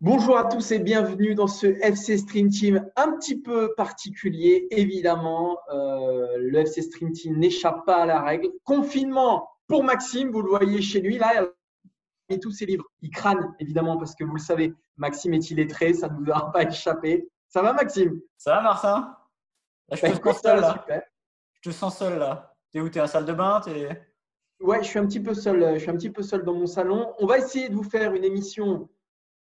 Bonjour à tous et bienvenue dans ce FC Stream Team un petit peu particulier. Évidemment, euh, le FC Stream Team n'échappe pas à la règle. Confinement pour Maxime, vous le voyez chez lui. Là, et tous ses livres. Il crâne, évidemment, parce que vous le savez, Maxime est illettré, ça ne vous aura pas échappé. Ça va, Maxime? Ça va, Martin? Je, te sens seul, là. je te sens seul là. T'es où? T'es à la salle de bain? Ouais, je suis un petit peu seul. Je suis un petit peu seul dans mon salon. On va essayer de vous faire une émission,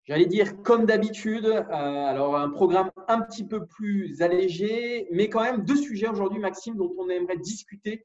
j'allais dire comme d'habitude. Euh, alors un programme un petit peu plus allégé, mais quand même deux sujets aujourd'hui, Maxime, dont on aimerait discuter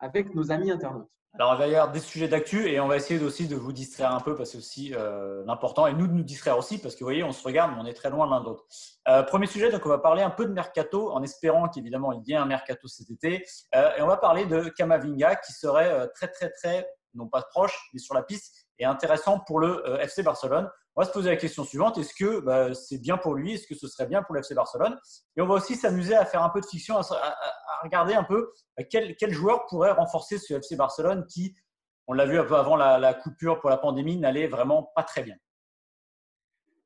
avec nos amis internautes. Alors, il va y avoir des sujets d'actu et on va essayer aussi de vous distraire un peu parce que c'est aussi euh, l'important et nous de nous distraire aussi parce que vous voyez, on se regarde, mais on est très loin l'un de l'autre. Euh, premier sujet, donc on va parler un peu de mercato en espérant qu'évidemment il y ait un mercato cet été. Euh, et on va parler de Kamavinga qui serait très, très, très, non pas proche, mais sur la piste et intéressant pour le FC Barcelone. On va se poser la question suivante est-ce que bah, c'est bien pour lui? Est-ce que ce serait bien pour le FC Barcelone? Et on va aussi s'amuser à faire un peu de fiction, à, regarder un peu bah, quel, joueur pourrait renforcer ce FC Barcelone qui, on l'a vu un peu avant la, coupure pour la pandémie, n'allait vraiment pas très bien.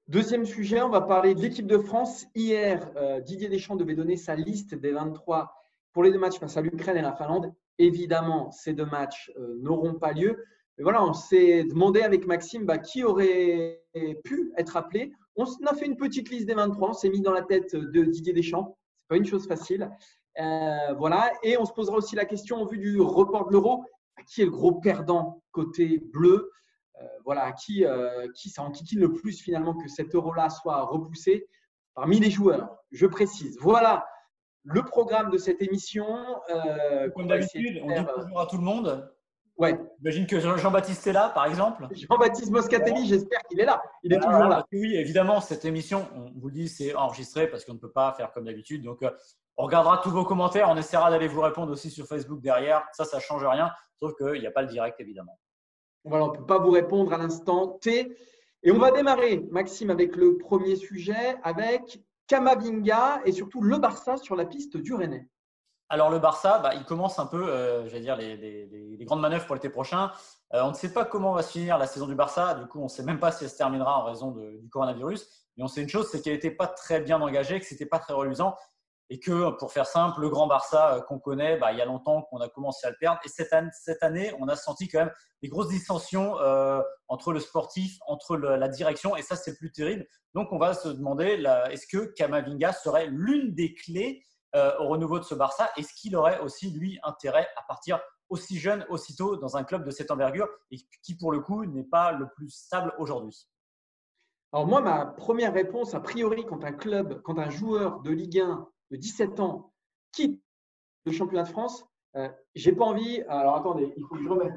Deuxième sujet, on va parler de l'équipe de France. Hier, euh, Didier Deschamps devait donner sa liste des 23 pour les deux matchs face à l'Ukraine et la Finlande. Évidemment, ces deux matchs euh, n'auront pas lieu voilà, on s'est demandé avec Maxime bah, qui aurait pu être appelé. On a fait une petite liste des 23, on s'est mis dans la tête de Didier Deschamps. Ce n'est pas une chose facile. Euh, voilà, et on se posera aussi la question en vue du report de l'euro qui est le gros perdant côté bleu? Euh, Voilà, qui, euh, qui ça enquiquine le plus finalement que cet euro-là soit repoussé parmi les joueurs? Je précise. Voilà le programme de cette émission. Comme d'habitude, on dit bonjour à tout le monde. Ouais. J'imagine que Jean-Baptiste est là, par exemple. Jean-Baptiste Moscatelli, j'espère qu'il est là. Il est toujours là. Oui, évidemment, cette émission, on vous le dit, c'est enregistré parce qu'on ne peut pas faire comme d'habitude. Donc, euh, on regardera tous vos commentaires. On essaiera d'aller vous répondre aussi sur Facebook derrière. Ça, ça ne change rien, sauf qu'il n'y a pas le direct, évidemment. Voilà, on ne peut pas vous répondre à l'instant T. Et on va démarrer, Maxime, avec le premier sujet, avec Kamavinga et surtout le Barça sur la piste du Rennais. Alors le Barça, bah, il commence un peu, euh, dire, les, grandes manœuvres pour l'été prochain. Euh, on ne sait pas comment va se finir la saison du Barça. Du coup, on ne sait même pas si elle se terminera en raison du coronavirus. Mais on sait une chose, c'est qu'elle n'était pas très bien engagée, que ce n'était pas très reluisant. Et que, pour faire simple, le grand Barça euh, qu'on connaît, bah, il y a longtemps qu'on a commencé à le perdre. Et cette année, cette année, on a senti quand même des grosses distensions entre le sportif, entre la direction. Et ça, c'est plus terrible. Donc, on va se demander, est-ce que Kamavinga serait l'une des clés euh, au renouveau de ce Barça Est-ce qu'il aurait aussi, lui, intérêt à partir aussi jeune, aussitôt, dans un club de cette envergure et qui, pour le coup, n'est pas le plus stable aujourd'hui? Alors moi, ma première réponse, a priori, quand un club, quand un joueur de Ligue 1 de 17 ans quitte le championnat de France, euh, j'ai pas envie. Alors attendez, il faut que je remette.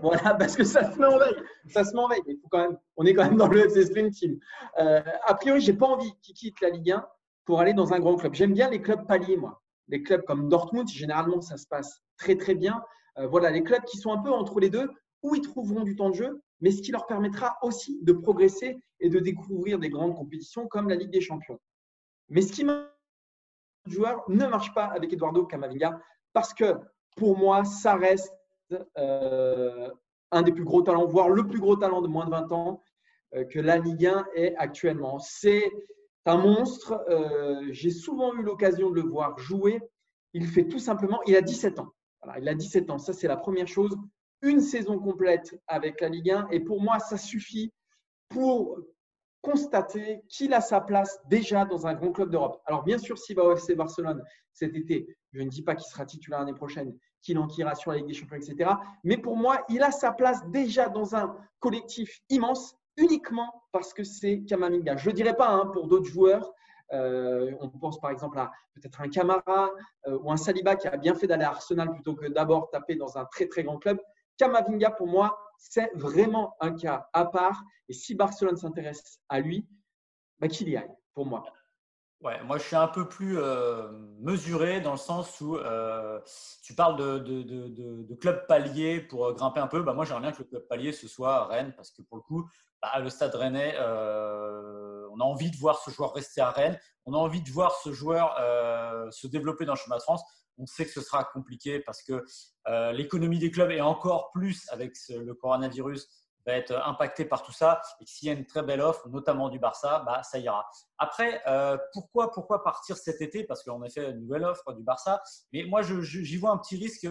voilà, parce que ça se met en veille. Ça se met on est quand même dans le FC Stream Team. Euh, a priori, j'ai pas envie qu'il quitte la Ligue 1 pour aller dans un grand club. J'aime bien les clubs paliers, moi. Les clubs comme Dortmund, généralement, ça se passe très, très bien. Euh, voilà, les clubs qui sont un peu entre les deux, où ils trouveront du temps de jeu, mais ce qui leur permettra aussi de progresser et de découvrir des grandes compétitions comme la Ligue des Champions. Mais ce qui le joueur ne marche pas avec Eduardo Camavinga parce que pour moi, ça reste euh, un des plus gros talents, voire le plus gros talent de moins de 20 ans euh, que la Ligue 1 est actuellement. C'est un monstre. Euh, j'ai souvent eu l'occasion de le voir jouer. Il fait tout simplement, il a 17 ans. il a 17 ans. Ça, c'est la première chose. Une saison complète avec la Ligue 1. Et pour moi, ça suffit pour constater qu'il a sa place déjà dans un grand club d'Europe. Alors, bien sûr, s'il va au FC Barcelone cet été, je ne dis pas qu'il sera titulaire l'année prochaine, qu'il enquillera sur la Ligue des Champions, etc. Mais pour moi, il a sa place déjà dans un collectif immense uniquement parce que c'est Kamavinga. Je ne dirais pas hein, pour d'autres joueurs. Euh, on pense par exemple à peut-être un Camara euh, ou un Saliba qui a bien fait d'aller à Arsenal plutôt que d'abord taper dans un très très grand club. Kamavinga, pour moi, c'est vraiment un cas à part. Et si Barcelone s'intéresse à lui, bah, qu'il y aille, pour moi. Ouais, moi je suis un peu plus euh, mesuré dans le sens où euh, tu parles de, de, de, club palier pour euh, grimper un peu. Bah, moi j'aimerais bien que le club palier ce soit Rennes parce que pour le coup, bah, le stade rennais, on a envie de voir ce joueur rester à Rennes. On a envie de voir ce joueur se développer dans le chemin de France. On sait que ce sera compliqué parce que l'économie des clubs est encore plus avec le coronavirus va être impacté par tout ça et s'il y a une très belle offre, notamment du Barça, bah, ça ira. Après, euh, pourquoi, pourquoi partir cet été? Parce qu'en effet, une nouvelle offre du Barça. Mais moi, j'y vois un petit risque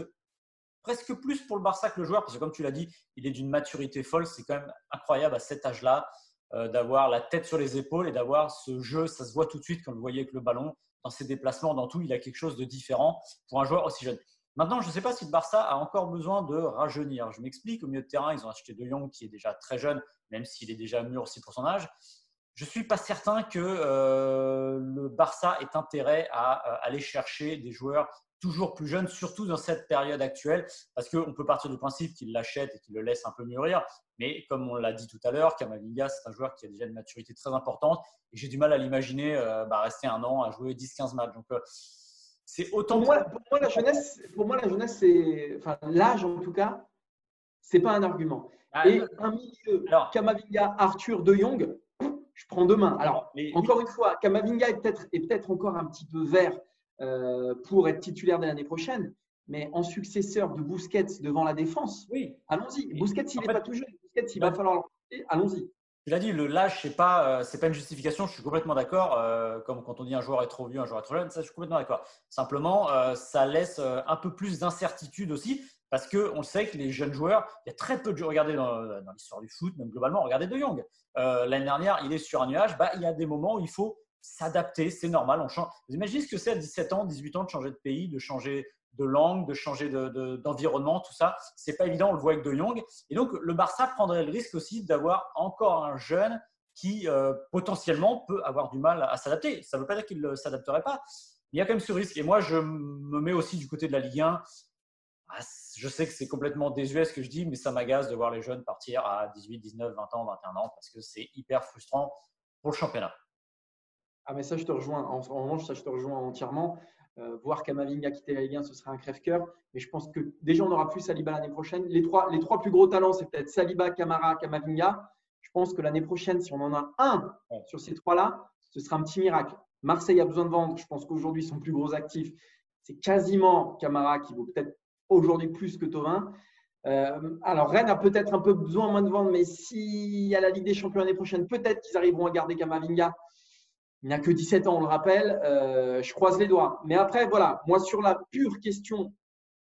presque plus pour le Barça que le joueur, parce que comme tu l'as dit, il est d'une maturité folle. C'est quand même incroyable à cet âge-là euh, d'avoir la tête sur les épaules et d'avoir ce jeu. Ça se voit tout de suite quand vous voyez avec le ballon, dans ses déplacements, dans tout. Il a quelque chose de différent pour un joueur aussi jeune. Maintenant, je ne sais pas si le Barça a encore besoin de rajeunir. Je m'explique, au milieu de terrain, ils ont acheté De Jong qui est déjà très jeune, même s'il est déjà mûr aussi pour son âge. Je ne suis pas certain que euh, le Barça ait intérêt à euh, aller chercher des joueurs toujours plus jeunes, surtout dans cette période actuelle, parce qu'on peut partir du principe qu'il l'achète et qu'il le laisse un peu mûrir. Mais comme on l'a dit tout à l'heure, Kamavinga, c'est un joueur qui a déjà une maturité très importante et j'ai du mal à l'imaginer euh, bah, rester un an à jouer 10-15 matchs. C'est autant. Pour moi, pour moi, la jeunesse, pour moi, la jeunesse, c'est, enfin, l'âge en tout cas, c'est pas un argument. Ah, et un milieu, Kamavinga, Arthur, De Jong, je prends deux mains. Alors, encore une fois, Kamavinga est peut-être est peut-être encore un petit peu vert euh, pour être titulaire de l'année prochaine, mais en successeur de Busquets devant la défense, oui. allons-y. Busquets, il n'est pas tout jeune. Busquets, il va falloir allons-y. Tu l'as dit, le lâche, ce n'est pas, euh, pas une justification, je suis complètement d'accord. Euh, comme quand on dit un joueur est trop vieux, un joueur est trop jeune, ça, je suis complètement d'accord. Simplement, euh, ça laisse un peu plus d'incertitude aussi, parce qu'on sait que les jeunes joueurs, il y a très peu de joueurs. Regardez dans, l'histoire du foot, même globalement, regardez De Jong. L'année dernière, il est sur un nuage, bah, il y a des moments où il faut s'adapter, c'est normal. On change. Vous imaginez ce que c'est à 17 ans, 18 ans de changer de pays, de changer de langue, de changer d'environnement, tout ça. C'est pas évident, on le voit avec De Jong. Et donc, le Barça prendrait le risque aussi d'avoir encore un jeune qui euh, potentiellement peut avoir du mal à, s'adapter. Ça ne veut pas dire qu'il ne s'adapterait pas. Il y a quand même ce risque. Et moi, je me mets aussi du côté de la Ligue 1. Ah, je sais que c'est complètement désuet ce que je dis, mais ça m'agace de voir les jeunes partir à 18, 19, 20 ans, 21 ans, parce que c'est hyper frustrant pour le championnat. Ah, mais ça, je te rejoins. En, revanche, ça, je te rejoins entièrement. Euh, voir Kamavinga quitter la Ligue 1, ce serait un crève-cœur. Mais je pense que déjà, on aura plus Saliba l'année prochaine. Les trois, les trois plus gros talents, c'est peut-être Saliba, Camara, Kamavinga. Je pense que l'année prochaine, si on en a un sur ces trois-là, ce sera un petit miracle. Marseille a besoin de vendre. Je pense qu'aujourd'hui, son plus gros actif, c'est quasiment Camara qui vaut peut-être aujourd'hui plus que Tovin. Euh, alors, Rennes a peut-être un peu besoin moins de vendre, mais s'il y a la Ligue des Champions l'année prochaine, peut-être qu'ils arriveront à garder Kamavinga il n'a que 17 ans, on le rappelle. Euh, je croise les doigts. Mais après, voilà, moi, sur la pure question,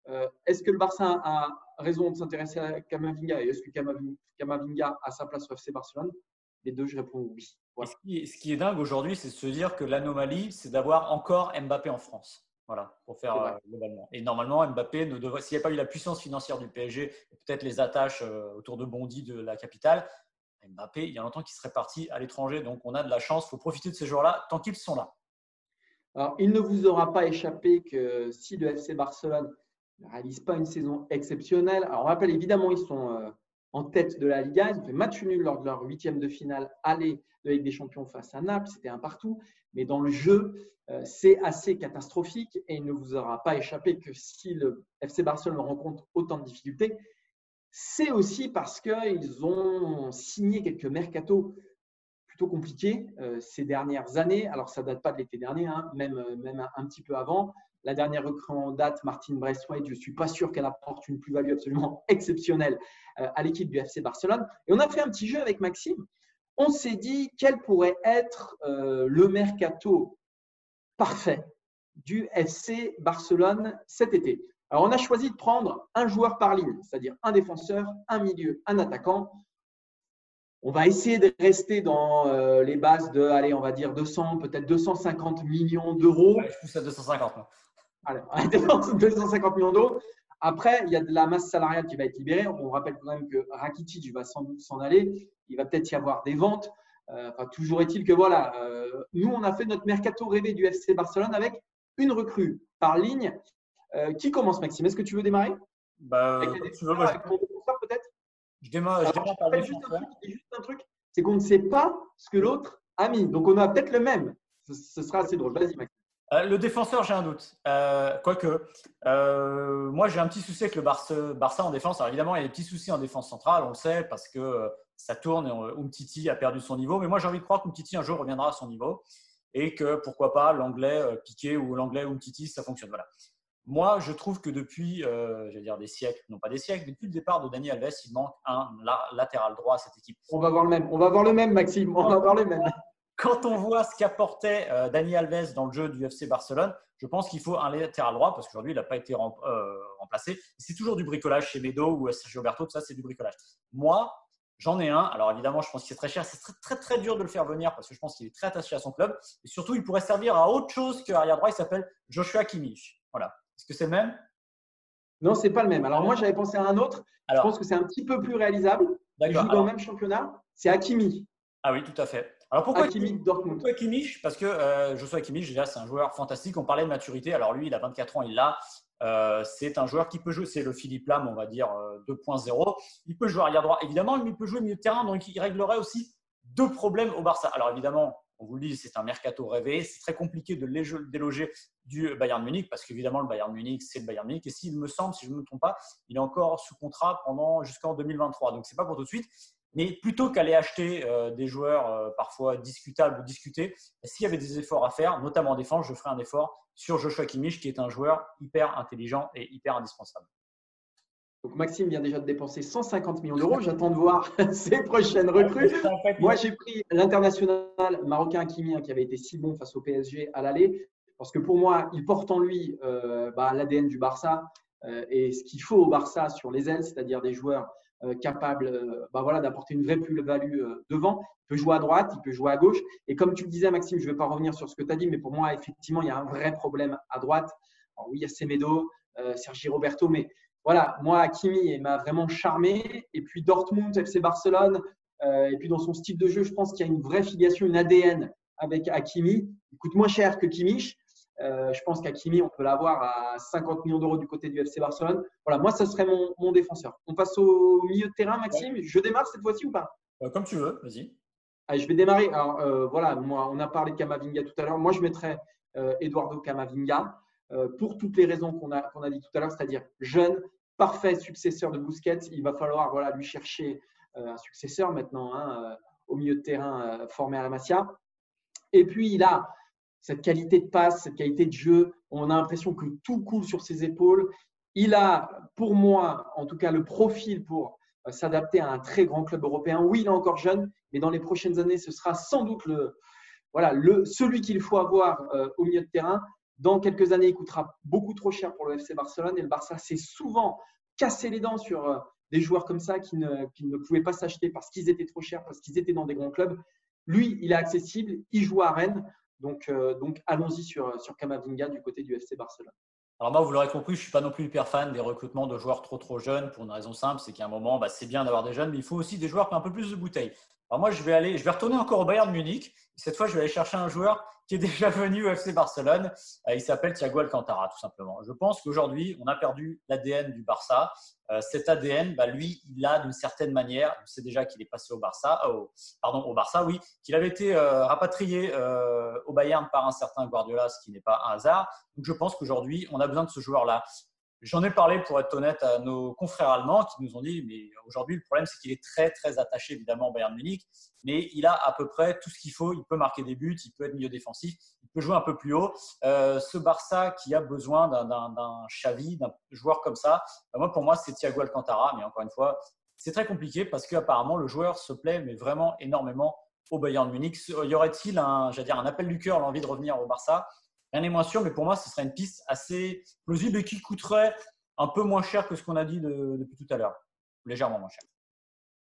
euh, est-ce que le Barça a raison de s'intéresser à Kamavinga et est-ce que Kamavinga a sa place au FC Barcelone? Les deux, je réponds oui. Ce, qui, est dingue aujourd'hui, c'est de se dire que l'anomalie, c'est d'avoir encore Mbappé en France. Voilà, pour faire euh, globalement. Et normalement, Mbappé ne devrait, s'il n'y a pas eu la puissance financière du PSG, peut-être les attaches autour de Bondy de la capitale, Mbappé, il y a longtemps qu'il serait parti à l'étranger. Donc, on a de la chance. Il faut profiter de ces joueurs-là tant qu'ils sont là. Alors, il ne vous aura pas échappé que si le FC Barcelone ne réalise pas une saison exceptionnelle, alors on rappelle évidemment, ils sont euh, en tête de la Liga. Ils ont fait match nul lors de leur huitième de finale aller de Ligue des Champions face à Naples. C'était un partout. Mais dans le jeu, euh, c'est assez catastrophique et il ne vous aura pas échappé que si le FC Barcelone rencontre autant de difficultés, c'est aussi parce qu'ils ont signé quelques mercatos plutôt compliqués euh, ces dernières années. Alors, ça ne date pas de l'été dernier, hein, même, euh, un, petit peu avant. La dernière recrue en date, Martine Braithwaite, je ne suis pas sûr qu'elle apporte une plus-value absolument exceptionnelle euh, à l'équipe du FC Barcelone. Et on a fait un petit jeu avec Maxime. On s'est dit quel pourrait être le mercato parfait du FC Barcelone cet été. Alors, on a choisi de prendre un joueur par ligne, c'est-à-dire un défenseur, un milieu, un attaquant. On va essayer de rester dans euh, les bases de, allez, on va dire 200, peut-être 250 millions d'euros. je pousse à 250. Allez, 250 millions d'euros. Après, il y a de la masse salariale qui va être libérée. On rappelle quand même que Rakitic va sans doute s'en aller. Il va peut-être y avoir des ventes. Euh, enfin, toujours est-il que voilà, euh, nous, on a fait notre mercato rêvé du FC Barcelone avec une recrue par ligne euh, qui commence, Maxime? Est-ce que tu veux démarrer? Bah, avec, tu veux, avec mon peut-être? Je démarre, par juste un truc, c'est qu'on ne sait pas ce que l'autre a mis. Donc, on a peut-être le même. Ce, sera assez drôle. Vas-y, Max. Euh, le défenseur, j'ai un doute. Euh, quoique, euh, moi, j'ai un petit souci avec le Barça, en défense. Alors, évidemment, il y a des petits soucis en défense centrale, on le sait, parce que ça tourne et Umtiti a perdu son niveau. Mais moi, j'ai envie de croire qu'Umtiti, un jour, reviendra à son niveau et que, pourquoi pas, l'anglais Piqué ou l'anglais Umtiti, ça fonctionne. Voilà. Moi, je trouve que depuis, j'allais dire des siècles, non pas des siècles, depuis le départ de Dani Alves, il manque un latéral droit à cette équipe. On va voir le même. On va voir le même, Maxime. On va voir le même quand on voit ce qu'apportait euh, Dani Alves dans le jeu du FC Barcelone, je pense qu'il faut un latéral droit parce qu'aujourd'hui, il n'a pas été euh, remplacé. C'est toujours du bricolage chez Medo ou Sergio Berto, tout ça, c'est du bricolage. Moi, j'en ai un. Alors évidemment, je pense qu'il est très cher. C'est très, très, très dur de le faire venir parce que je pense qu'il est très attaché à son club. Et surtout, il pourrait servir à autre chose qu'arrière droit. Il s'appelle Joshua Kimmich. Voilà. Est-ce que c'est le même? Non, c'est pas le même. Alors moi, j'avais pensé à un autre. je pense que c'est un petit peu plus réalisable. Il joue dans le même championnat. C'est Hakimi. Ah oui, tout à fait. Alors pourquoi Kimmich Dortmund Pourquoi Kimmich Parce que euh, Joshua Kimmich, déjà, c'est un joueur fantastique. On parlait de maturité. Alors lui, il a 24 ans, il l'a. Euh, c'est un joueur qui peut jouer, c'est le Philippe Lam, on va dire 2.0. Euh, il peut jouer arrière droit, évidemment, mais il peut jouer milieu de terrain, donc il réglerait aussi deux problèmes au Barça. Alors évidemment, on vous le dit, c'est un mercato rêvé. C'est très compliqué de déloger du Bayern Munich parce qu'évidemment, le Bayern Munich, c'est le Bayern Munich. Et s'il me semble, si je ne me trompe pas, il est encore sous contrat pendant jusqu'en 2023. Donc, c'est pas pour tout de suite. Mais plutôt qu'aller acheter euh, des joueurs euh, parfois discutables ou discutés, s'il y avait des efforts à faire, notamment en défense, je ferai un effort sur Joshua Kimmich, qui est un joueur hyper intelligent et hyper indispensable. Donc Maxime vient déjà de dépenser 150 millions d'euros. J'attends de voir ses prochaines recrues. Moi, j'ai pris l'international marocain Kimi, qui avait été si bon face au PSG à l'aller, parce que pour moi, il porte en lui euh, bah, l'ADN du Barça et ce qu'il faut au Barça sur les ailes, c'est-à-dire des joueurs euh, capable euh, bah voilà, d'apporter une vraie plus-value euh, devant. Il peut jouer à droite, il peut jouer à gauche. Et comme tu le disais, Maxime, je ne vais pas revenir sur ce que tu as dit, mais pour moi, effectivement, il y a un vrai problème à droite. oui, il y a Semedo, Sergi Roberto, mais voilà, moi, Hakimi m'a vraiment charmé. Et puis Dortmund, FC Barcelone, et puis dans son style de jeu, je pense qu'il y a une vraie filiation, une ADN avec Hakimi. Il coûte moins cher que Kimmich, euh, je pense qu'Akimi, on peut l'avoir à 50 millions d'euros du côté du FC Barcelone. Voilà, moi, ça serait mon, défenseur. On passe au milieu de terrain, Maxime. Je démarre cette fois-ci ou pas? Euh, Comme tu veux, vas-y. je vais démarrer. Alors, euh, voilà, moi, on a parlé de Kamavinga tout à l'heure. Moi, je mettrais Eduardo Kamavinga pour toutes les raisons qu'on a, qu'on a dit tout à l'heure, c'est-à-dire jeune, parfait successeur de Busquets. Il va falloir voilà, lui chercher un successeur maintenant hein, au milieu de terrain formé à la Masia. Et puis, il a cette qualité de passe, cette qualité de jeu. On a l'impression que tout coule sur ses épaules. Il a, pour moi, en tout cas, le profil pour euh, s'adapter à un très grand club européen. Oui, il est encore jeune, mais dans les prochaines années, ce sera sans doute le, voilà, le, celui qu'il faut avoir euh, au milieu de terrain. Dans quelques années, il coûtera beaucoup trop cher pour le FC Barcelone et le Barça s'est souvent cassé les dents sur euh, des joueurs comme ça qui ne, pouvaient pas s'acheter parce qu'ils étaient trop chers, parce qu'ils étaient dans des grands clubs. Lui, il est accessible, il joue à Rennes. Donc, euh, allons-y sur, sur Kamavinga du côté du FC Barcelone. Alors moi, vous l'aurez compris, je ne suis pas non plus hyper fan des recrutements de joueurs trop trop jeunes pour une raison simple, c'est qu'à un moment, bah, c'est bien d'avoir des jeunes, mais il faut aussi des joueurs qui ont un peu plus de bouteilles. Alors moi, je vais aller, je vais retourner encore au Bayern Munich. Cette fois, je vais aller chercher un joueur qui est déjà venu au FC Barcelone. Euh, il s'appelle Thiago Alcantara, tout simplement. Je pense qu'aujourd'hui, on a perdu l'ADN du Barça. Euh, cet ADN, bah, lui, il a d'une certaine manière, on sait déjà qu'il est passé au Barça, euh, pardon, au Barça, oui, qu'il avait été rapatrié au Bayern par un certain Guardiola, ce qui n'est pas un hasard. Donc je pense qu'aujourd'hui, on a besoin de ce joueur-là. J'en ai parlé, pour être honnête, à nos confrères allemands qui nous ont dit, mais aujourd'hui, le problème, c'est qu'il est très, très attaché, évidemment, au Bayern Munich, mais il a à peu près tout ce qu'il faut. Il peut marquer des buts, il peut être milieu défensif, il peut jouer un peu plus haut. Euh, ce Barça qui a besoin d'un Xavi, d'un joueur comme ça, bah, moi, pour moi, c'est Thiago Alcantara, mais encore une fois, c'est très compliqué parce qu'apparemment, le joueur se plaît, mais vraiment énormément au Bayern Munich. Y aurait-il un, un appel du cœur, l'envie de revenir au Barça? Rien n'est moins sûr, mais pour moi, ce serait une piste assez plausible et qui coûterait un peu moins cher que ce qu'on a dit depuis tout à l'heure, légèrement moins cher.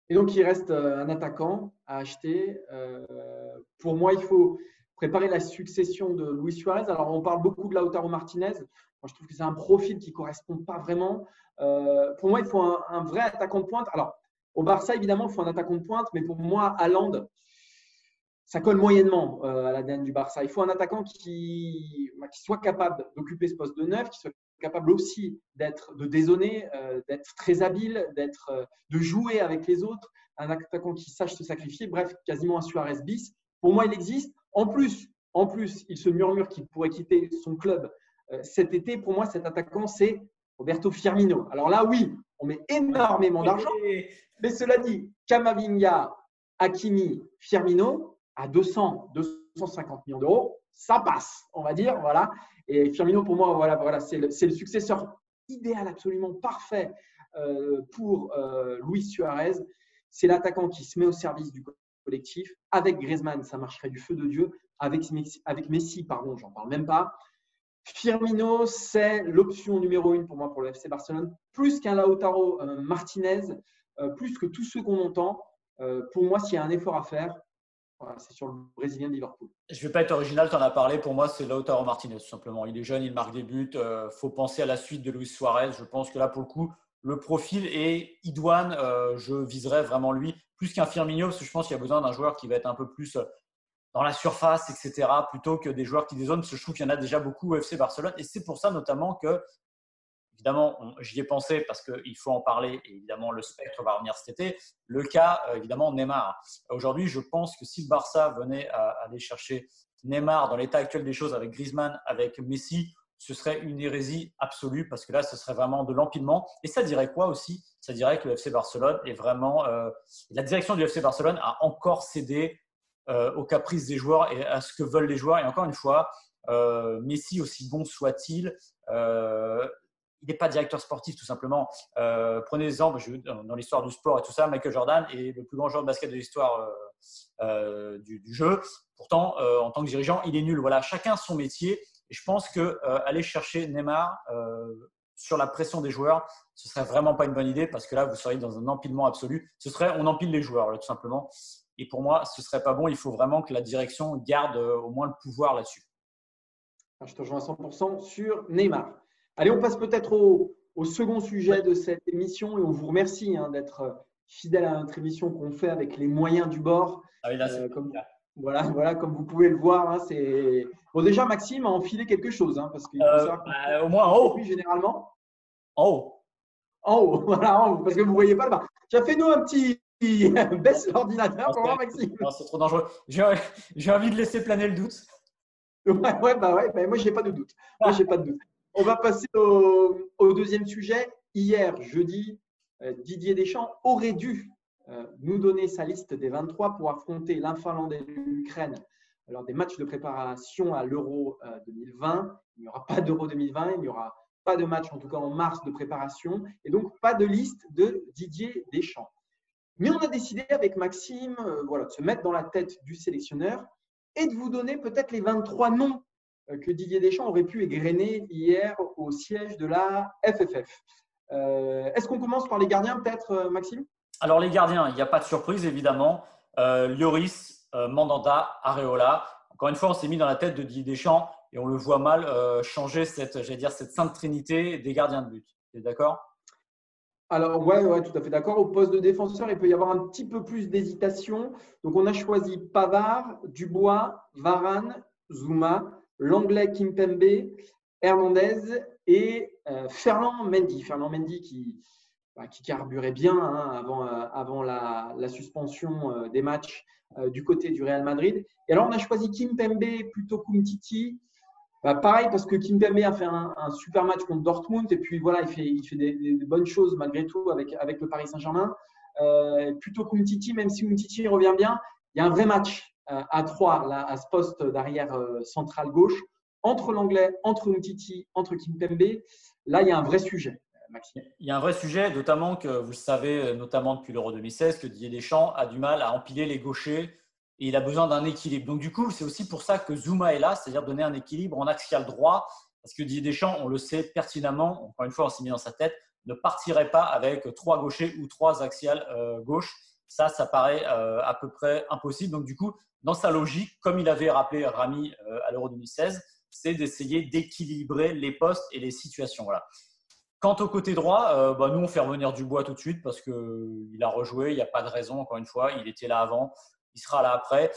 Et donc, il reste euh, un attaquant à acheter. Euh, pour moi, il faut préparer la succession de Luis Suarez. Alors, on parle beaucoup de Lautaro Martinez. Moi, je trouve que c'est un profil qui ne correspond pas vraiment. Euh, pour moi, il faut un, vrai attaquant de pointe. Alors, au Barça, évidemment, il faut un attaquant de pointe, mais pour moi, Haaland, ça colle moyennement euh, à l'ADN du Barça. Il faut un attaquant qui, bah, qui soit capable d'occuper ce poste de neuf, qui soit capable aussi d'être, de dézonner, d'être très habile, d'être, de jouer avec les autres, un attaquant qui sache se sacrifier. Bref, quasiment un Suarez bis. Pour moi, il existe. En plus, en plus, il se murmure qu'il pourrait quitter son club cet été. Pour moi, cet attaquant, c'est Roberto Firmino. Alors là, oui, on met énormément d'argent. Mais cela dit, Camavinga, Hakimi, Firmino, à 200, 250 millions d'euros, ça passe, on va dire. Voilà. Et Firmino, pour moi, voilà, voilà, c'est le, successeur idéal, absolument parfait euh, pour euh, Luis Suarez. C'est l'attaquant qui se met au service du collectif. Avec Griezmann, ça marcherait du feu de Dieu. Avec, Messi, pardon, j'en parle même pas. Firmino, c'est l'option numéro une pour moi pour le FC Barcelone, plus qu'un Lautaro euh, Martinez, plus que tous ceux qu'on entend. Pour moi, s'il y a un effort à faire, c'est sur le Brésilien de Liverpool. Je ne vais pas être original, tu en as parlé. Pour moi, c'est Lautaro Martinez, tout simplement. Il est jeune, il marque des buts. Il faut penser à la suite de Luis Suarez. Je pense que là, pour le coup, le profil et Idouane, je viserais vraiment lui, plus qu'un Firmino, parce que je pense qu'il y a besoin d'un joueur qui va être un peu plus dans la surface, etc., plutôt que des joueurs qui que je trouve qu'il y en a déjà beaucoup au FC Barcelone. Et c'est pour ça notamment que, évidemment, j'y ai pensé parce qu'il faut en parler, et évidemment, le spectre va revenir cet été. Le cas, euh, évidemment, Neymar. Aujourd'hui, je pense que si le Barça venait à aller chercher Neymar dans l'état actuel des choses avec Griezmann, avec Messi, ce serait une hérésie absolue parce que là, ce serait vraiment de l'empilement. Et ça dirait quoi aussi? Ça dirait que le FC Barcelone est vraiment. Euh, la direction du FC Barcelone a encore cédé euh, aux caprices des joueurs et à ce que veulent les joueurs. Et encore une fois, Messi, aussi bon soit-il, il n'est pas directeur sportif tout simplement. prenez l'exemple dans l'histoire du sport et tout ça, Michael Jordan est le plus grand joueur de basket de l'histoire du, jeu. Pourtant, en tant que dirigeant, il est nul. Voilà, chacun son métier. Et je pense que aller chercher Neymar sur la pression des joueurs, ce serait vraiment pas une bonne idée parce que là, vous seriez dans un empilement absolu. Ce serait, on empile les joueurs, tout simplement. Et pour moi, ce serait pas bon. Il faut vraiment que la direction garde euh, au moins le pouvoir là-dessus. Je te rejoins à 100% sur Neymar. Allez, on passe peut-être au, second sujet de cette émission et on vous remercie hein, d'être euh, fidèle à notre émission qu'on fait avec les moyens du bord. Ah oui, là, euh, comme, voilà, voilà, comme vous pouvez le voir, hein, c'est bon. Déjà, Maxime a enfilé quelque chose, hein, parce qu'il bah, au moins en haut. généralement. En haut. En haut, voilà, en haut, parce que vous ne voyez pas là-bas. Fais-nous un petit, baisse l'ordinateur pour voir Maxime. C'est trop dangereux. J'ai envie de laisser planer le doute. Ouais, ouais, bah ouais, bah moi j'ai pas de doute. Moi j'ai pas de doute. On va passer au, deuxième sujet. Hier, jeudi, euh, Didier Deschamps aurait dû euh, nous donner sa liste des 23 pour affronter l'Infinlande et l'Ukraine lors des matchs de préparation à l'Euro 2020. Euh, il n'y aura pas d'Euro 2020, il n'y aura pas de match en tout cas en mars de préparation et donc pas de liste de Didier Deschamps. Mais on a décidé avec Maxime voilà, de se mettre dans la tête du sélectionneur et de vous donner peut-être les 23 noms que Didier Deschamps aurait pu égrener hier au siège de la FFF. Euh, est-ce qu'on commence par les gardiens peut-être, Maxime? Alors les gardiens, il n'y a pas de surprise évidemment. Lloris, Mandanda, Areola. Encore une fois, on s'est mis dans la tête de Didier Deschamps et on le voit mal changer cette, dire, cette sainte trinité des gardiens de but. Tu es d'accord? Alors, ouais, ouais, tout à fait d'accord. Au poste de défenseur, il peut y avoir un petit peu plus d'hésitation. Donc, on a choisi Pavard, Dubois, Varane, Zuma, l'anglais Kimpembe, Hernandez et euh, Fernand Mendy. Fernand Mendy qui, bah, qui carburait bien hein, avant, euh, avant la, suspension euh, des matchs du côté du Real Madrid. Et alors, on a choisi Kimpembe plutôt qu'Umtiti. Bah, pareil, parce que Kimpembe a fait un, super match contre Dortmund et puis voilà, il fait, des, bonnes choses malgré tout avec, le Paris Saint-Germain. Euh, plutôt qu'Umtiti, même si Umtiti revient bien, il y a un vrai match euh, à trois là, à ce poste d'arrière euh, central gauche entre l'anglais, entre Umtiti, entre Kimpembe. Là, il y a un vrai sujet. Maxime. Il y a un vrai sujet, notamment que vous le savez, notamment depuis l'Euro 2016, que Didier Deschamps a du mal à empiler les gauchers et il a besoin d'un équilibre. Donc, du coup, c'est aussi pour ça que Zuma est là, c'est-à-dire donner un équilibre en axial droit, parce que Didier Deschamps, on le sait pertinemment, encore une fois, on s'est mis dans sa tête, ne partirait pas avec trois gauchers ou trois axiales euh, gauche. Ça, ça paraît euh, à peu près impossible. Donc, du coup, dans sa logique, comme il avait rappelé Rami euh, à l'Euro 2016, c'est d'essayer d'équilibrer les postes et les situations. Voilà. Quant au côté droit, bah, nous, on fait revenir Dubois tout de suite parce qu'il a rejoué, il n'y a pas de raison, encore une fois, il était là avant il sera là après.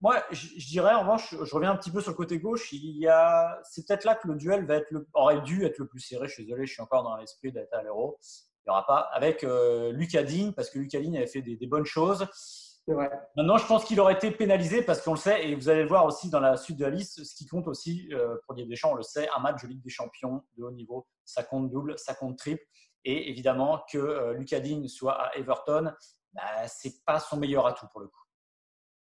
Moi, je, dirais, en revanche, je reviens un petit peu sur le côté gauche. Il y a, c'est peut-être là que le duel va être aurait dû être le plus serré. Je suis désolé, je suis encore dans l'esprit d'être à l'Euro. Il n'y aura pas avec euh, Lucas Digne parce que Lucas Digne avait fait des, bonnes choses. Maintenant, je pense qu'il aurait été pénalisé parce qu'on le sait, et vous allez le voir aussi dans la suite de la liste, ce qui compte aussi euh, pour Didier Deschamps, on le sait, un match de Ligue des Champions de haut niveau, ça compte double, ça compte triple. Et évidemment, que euh, Lucas Digne soit à Everton, bah, ce n'est pas son meilleur atout pour le coup.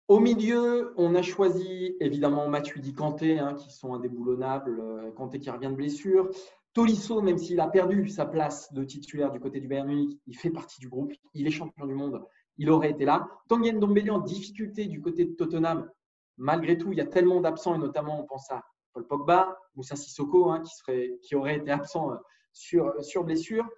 Au milieu, on a choisi évidemment Matuidi Kanté, hein, qui sont indéboulonnables. Euh, Kanté qui revient de blessure. Tolisso, même s'il a perdu sa place de titulaire du côté du Bayern Munich, il fait partie du groupe. Il est champion du monde. Il aurait été là. Tanguy Ndombele en difficulté du côté de Tottenham. Malgré tout, il y a tellement d'absents et notamment on pense à Paul Pogba, Moussa Sissoko, hein, qui, serait, aurait été absent euh, sur, sur blessure.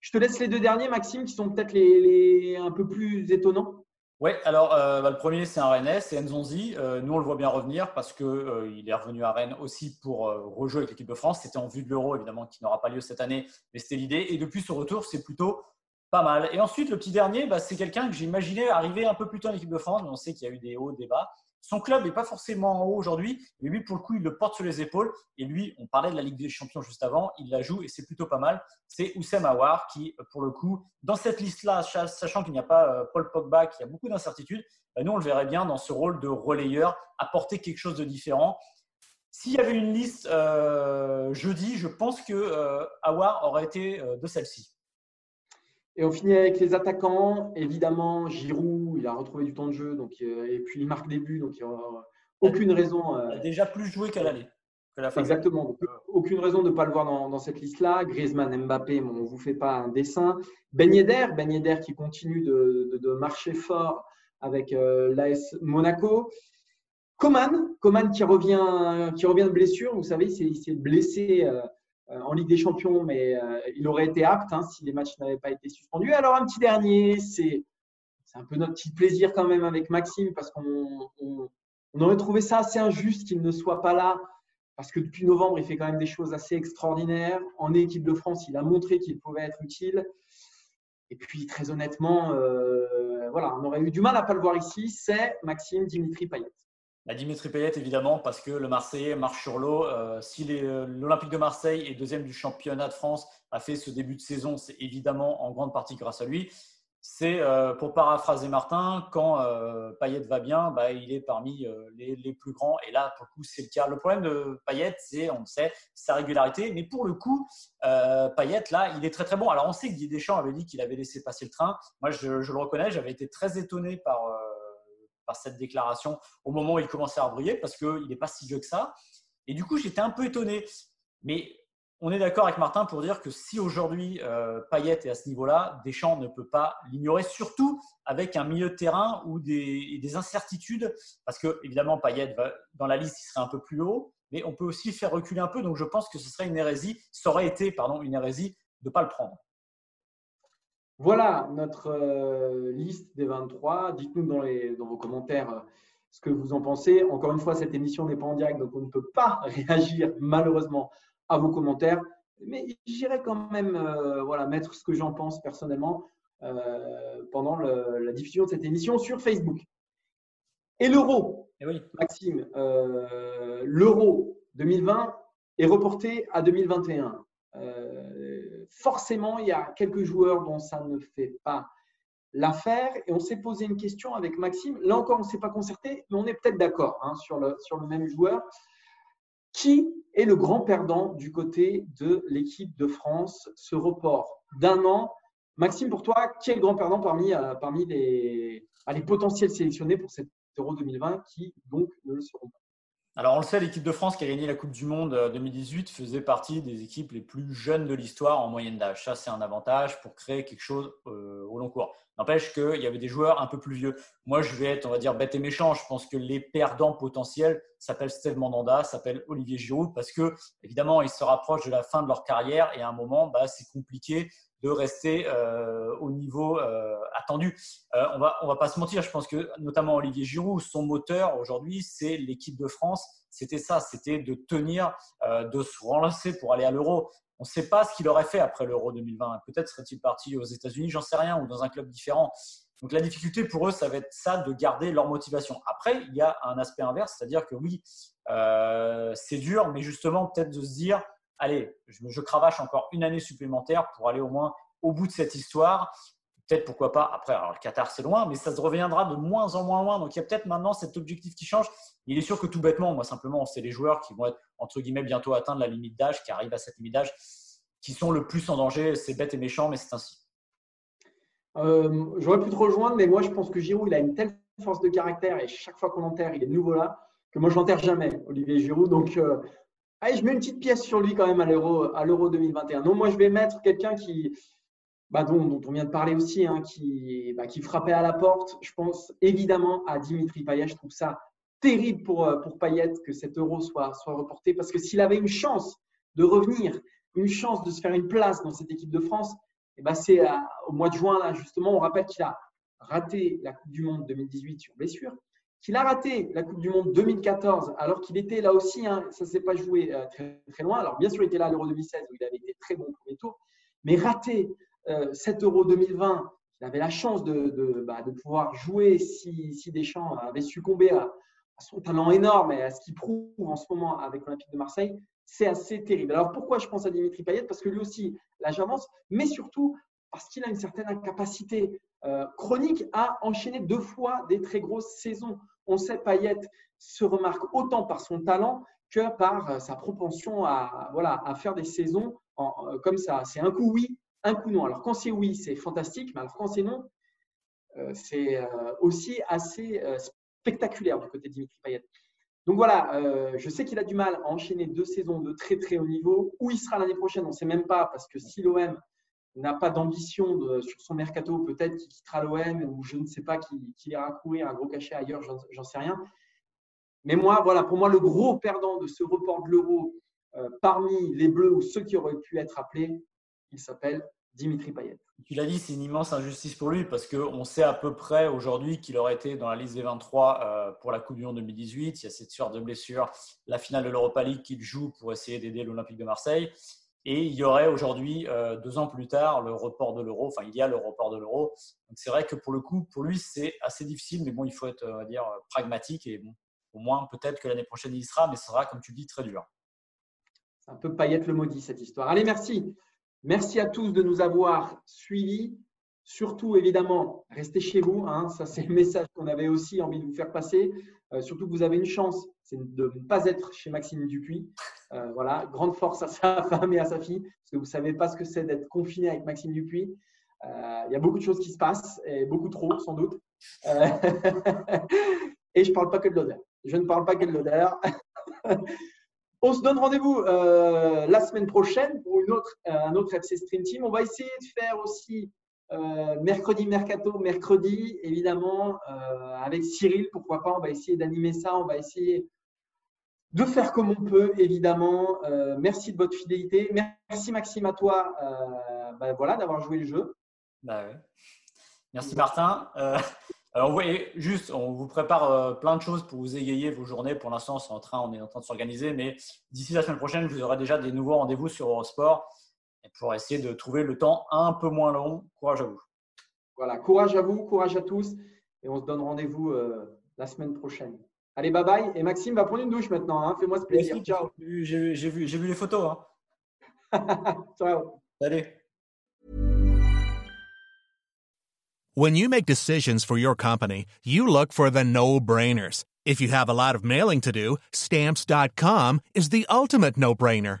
Je te laisse les deux derniers, Maxime, qui sont peut-être les, un peu plus étonnants. Oui, alors euh, bah, le premier, c'est un Rennes, c'est Nzonzi. Euh, nous, on le voit bien revenir parce qu'il euh, est revenu à Rennes aussi pour rejouer avec l'équipe de France. C'était en vue de l'Euro, évidemment, qui n'aura pas lieu cette année, mais c'était l'idée. Et depuis ce retour, c'est plutôt pas mal. Et ensuite, le petit dernier, bah, c'est quelqu'un que j'imaginais arriver un peu plus tôt en équipe de France, mais on sait qu'il y a eu des hauts, des bas. Son club n'est pas forcément en haut aujourd'hui, mais lui, pour le coup, il le porte sur les épaules. Et lui, on parlait de la Ligue des Champions juste avant, il la joue et c'est plutôt pas mal. C'est Oussem Aouar qui, pour le coup, dans cette liste-là, sachant qu'il n'y a pas euh, Paul Pogba, qui a beaucoup d'incertitudes, bah, nous, on le verrait bien dans ce rôle de relayeur, apporter quelque chose de différent. S'il y avait une liste euh, jeudi, je pense que euh, Aouar aurait été de celle-ci. Et on finit avec les attaquants. Évidemment, Giroud, il a retrouvé du temps de jeu, donc, euh, et puis il marque des buts, donc il n'y aura aucune raison. Il a déjà plus joué qu'à l'aller. Exactement. aucune raison de ne pas le voir dans, cette liste-là. Griezmann, Mbappé, on ne vous fait pas un dessin. Ben Yedder, ben Yedder qui continue de, marcher fort avec euh, l'AS Monaco. Coman, Coman qui revient, qui revient de blessure. Vous savez, il s'est blessé euh, euh, en Ligue des Champions, mais euh, il aurait été apte hein, si les matchs n'avaient pas été suspendus. Alors, un petit dernier, c'est un peu notre petit plaisir quand même avec Maxime, parce qu'on aurait trouvé ça assez injuste qu'il ne soit pas là, parce que depuis novembre, il fait quand même des choses assez extraordinaires. En équipe de France, il a montré qu'il pouvait être utile. Et puis, très honnêtement, euh, voilà, on aurait eu du mal à ne pas le voir ici. C'est Maxime Dimitri Payet. La Dimitri Payet, évidemment, parce que le Marseillais marche sur l'eau. Euh, si euh, l'Olympique de Marseille est deuxième du championnat de France, a fait ce début de saison, c'est évidemment en grande partie grâce à lui. C'est, euh, pour paraphraser Martin, quand Payet va bien, bah, il est parmi les, plus grands. Et là, pour le coup, c'est le cas. Le problème de Payet, c'est, on le sait, sa régularité. Mais pour le coup, Payet, là, il est très très bon. Alors, on sait que Guy Deschamps avait dit qu'il avait laissé passer le train. Moi, je le reconnais, j'avais été très étonné par cette déclaration au moment où il commençait à briller parce qu'il n'est pas si vieux que ça. Et du coup, j'étais un peu étonné. Mais on est d'accord avec Martin pour dire que si aujourd'hui euh, Payet est à ce niveau-là, Deschamps ne peut pas l'ignorer, surtout avec un milieu de terrain ou des, des, incertitudes, parce que évidemment Payet va, dans la liste il serait un peu plus haut, mais on peut aussi faire reculer un peu. Donc je pense que ce serait une hérésie, ça aurait été pardon une hérésie de ne pas le prendre. Voilà notre euh, liste des 23. Dites-nous dans, dans, vos commentaires euh, ce que vous en pensez. Encore une fois, cette émission n'est pas en direct, donc on ne peut pas réagir malheureusement à vos commentaires. Mais j'irai quand même euh, voilà, mettre ce que j'en pense personnellement pendant la diffusion de cette émission sur Facebook. Et l'euro, eh oui. Maxime, l'euro 2020 est reporté à 2021 forcément, il y a quelques joueurs dont ça ne fait pas l'affaire. Et on s'est posé une question avec Maxime. Là encore, on ne s'est pas concerté, mais on est peut-être d'accord hein, sur, le, même joueur. Qui est le grand perdant du côté de l'équipe de France Ce report d'un an? Maxime, pour toi, qui est le grand perdant parmi, euh, les potentiels sélectionnés pour cet Euro 2020 qui donc ne le seront pas? Alors, on le sait, l'équipe de France qui a gagné la Coupe du Monde 2018 euh, faisait partie des équipes les plus jeunes de l'histoire en moyenne d'âge. Ça, c'est un avantage pour créer quelque chose euh, au long cours. N'empêche qu'il y avait des joueurs un peu plus vieux. Moi, je vais être, on va dire, bête et méchant. Je pense que les perdants potentiels s'appellent Steve Mandanda, s'appellent Olivier Giroud, parce que, évidemment, ils se rapprochent de la fin de leur carrière et à un moment, bah, c'est compliqué de rester euh, au niveau euh, attendu. Euh, on va, on va pas se mentir, je pense que notamment Olivier Giroud, son moteur aujourd'hui, c'est l'équipe de France. C'était ça, c'était de tenir, de se relancer pour aller à l'Euro. On ne sait pas ce qu'il aurait fait après l'Euro 2020. Peut-être serait-il parti aux États-Unis, j'en sais rien, ou dans un club différent. Donc la difficulté pour eux, ça va être ça de garder leur motivation. Après, il y a un aspect inverse, c'est-à-dire que oui, c'est dur, mais justement peut-être de se dire, allez, je, cravache encore une année supplémentaire pour aller au moins au bout de cette histoire. Peut-être pourquoi pas. Après, alors le Qatar c'est loin, mais ça se reviendra de moins en moins loin. Donc il y a peut-être maintenant cet objectif qui change. Il est sûr que tout bêtement, moi simplement, c'est les joueurs qui vont être entre guillemets bientôt atteindre la limite d'âge, qui arrivent à cette limite d'âge, qui sont le plus en danger. C'est bête et méchant, mais c'est ainsi. Euh, j'aurais pu te rejoindre, mais moi je pense que Giroud il a une telle force de caractère et chaque fois qu'on l'enterre, il est de nouveau là que moi je l'enterre jamais, Olivier Giroud. Donc euh, allez, je mets une petite pièce sur lui quand même à l'Euro à l'Euro 2021. Non, moi je vais mettre quelqu'un qui bah, dont, on vient de parler aussi, hein, qui, bah, qui frappait à la porte. Je pense évidemment à Dimitri Payet. Je trouve ça terrible pour, euh, pour Payet que cet euro soit, soit reporté parce que s'il avait une chance de revenir, une chance de se faire une place dans cette équipe de France, et eh ben c'est euh, au mois de juin, là, justement, on rappelle qu'il a raté la Coupe du Monde 2018 sur blessure, qu'il a raté la Coupe du Monde 2014 alors qu'il était là aussi, hein, ça ne s'est pas joué euh, très, très loin. Alors bien sûr, il était là à l'Euro 2016 où il avait été très bon au premier tour, mais raté 7 Euro 2020, il avait la chance de, de, bah, de pouvoir jouer si, si, Deschamps avait succombé à, à son talent énorme et à ce qu'il prouve en ce moment avec l'Olympique de Marseille c'est assez terrible. Alors pourquoi je pense à Dimitri Payet? Parce que lui aussi, là j'avance, mais surtout parce qu'il a une certaine incapacité euh, chronique à enchaîner deux fois des très grosses saisons. On sait Payet se remarque autant par son talent que par euh, sa propension à, voilà, à faire des saisons euh, comme ça. C'est un coup oui, un coup non. Alors quand c'est oui, c'est fantastique, mais alors quand c'est non, c'est aussi assez spectaculaire du côté de Dimitri Payet. Donc voilà, euh, je sais qu'il a du mal à enchaîner deux saisons de très très haut niveau. Où il sera l'année prochaine, on ne sait même pas, parce que si l'OM n'a pas d'ambition sur son mercato, peut-être qu'il quittera l'OM ou je ne sais pas, qu'il ira courir un gros cachet ailleurs, j'en sais rien. Mais moi, voilà, pour moi, le gros perdant de ce report de l'euro euh, parmi les Bleus ou ceux qui auraient pu être appelés, il s'appelle Dimitri Payet. Tu l'as dit, c'est une immense injustice pour lui parce qu'on sait à peu près aujourd'hui qu'il aurait été dans la liste des 23 euh, pour la Coupe du Monde 2018. Il y a cette sorte de blessure, la finale de l'Europa League qu'il joue pour essayer d'aider l'Olympique de Marseille. Et il y aurait aujourd'hui, euh, deux ans plus tard, le report de l'euro. Enfin, il y a le report de l'euro. Donc c'est vrai que pour le coup, pour lui, c'est assez difficile. Mais bon, il faut être, on va dire, pragmatique. Et au moins, peut-être que l'année prochaine, il y sera. Mais ce sera, comme tu dis, très dur. C'est un peu Payet le maudit, cette histoire. Allez, merci. Merci à tous de nous avoir suivis. Surtout, évidemment, restez chez vous. Hein. Ça, c'est le message qu'on avait aussi envie de vous faire passer. Euh, surtout que vous avez une chance, c'est de ne pas être chez Maxime Dupuis. Euh, voilà, grande force à sa femme et à sa fille, parce que vous ne savez pas ce que c'est d'être confiné avec Maxime Dupuis. Euh, il y a beaucoup de choses qui se passent, et beaucoup trop, sans doute. et je ne parle pas que de l'odeur. Je ne parle pas que de l'odeur. On se donne rendez-vous la semaine prochaine pour une autre, un autre FC Stream Team. On va essayer de faire aussi euh, mercredi mercato, mercredi, évidemment, avec Cyril, pourquoi pas. On va essayer d'animer ça. On va essayer de faire comme on peut, évidemment. merci de votre fidélité. Merci Maxime à toi ben voilà, d'avoir joué le jeu. Bah merci Martin. Alors, vous juste, on vous prépare euh, plein de choses pour vous égayer vos journées. Pour l'instant, c'est en train, on est en train de s'organiser, mais d'ici la semaine prochaine, vous aurez déjà des nouveaux rendez-vous sur Eurosport pour essayer de trouver le temps un peu moins long. Courage à vous. Voilà, courage à vous, courage à tous, et on se donne rendez-vous euh, la semaine prochaine. Allez, bye bye. Et Maxime va prendre une douche maintenant. Hein. Fais-moi ce plaisir. Ciao. J'ai vu, vu, les photos. Hein. Ciao. Salut. When you make decisions for your company, you look for the no-brainers. If you have a lot of mailing to do, stamps.com is the ultimate no-brainer.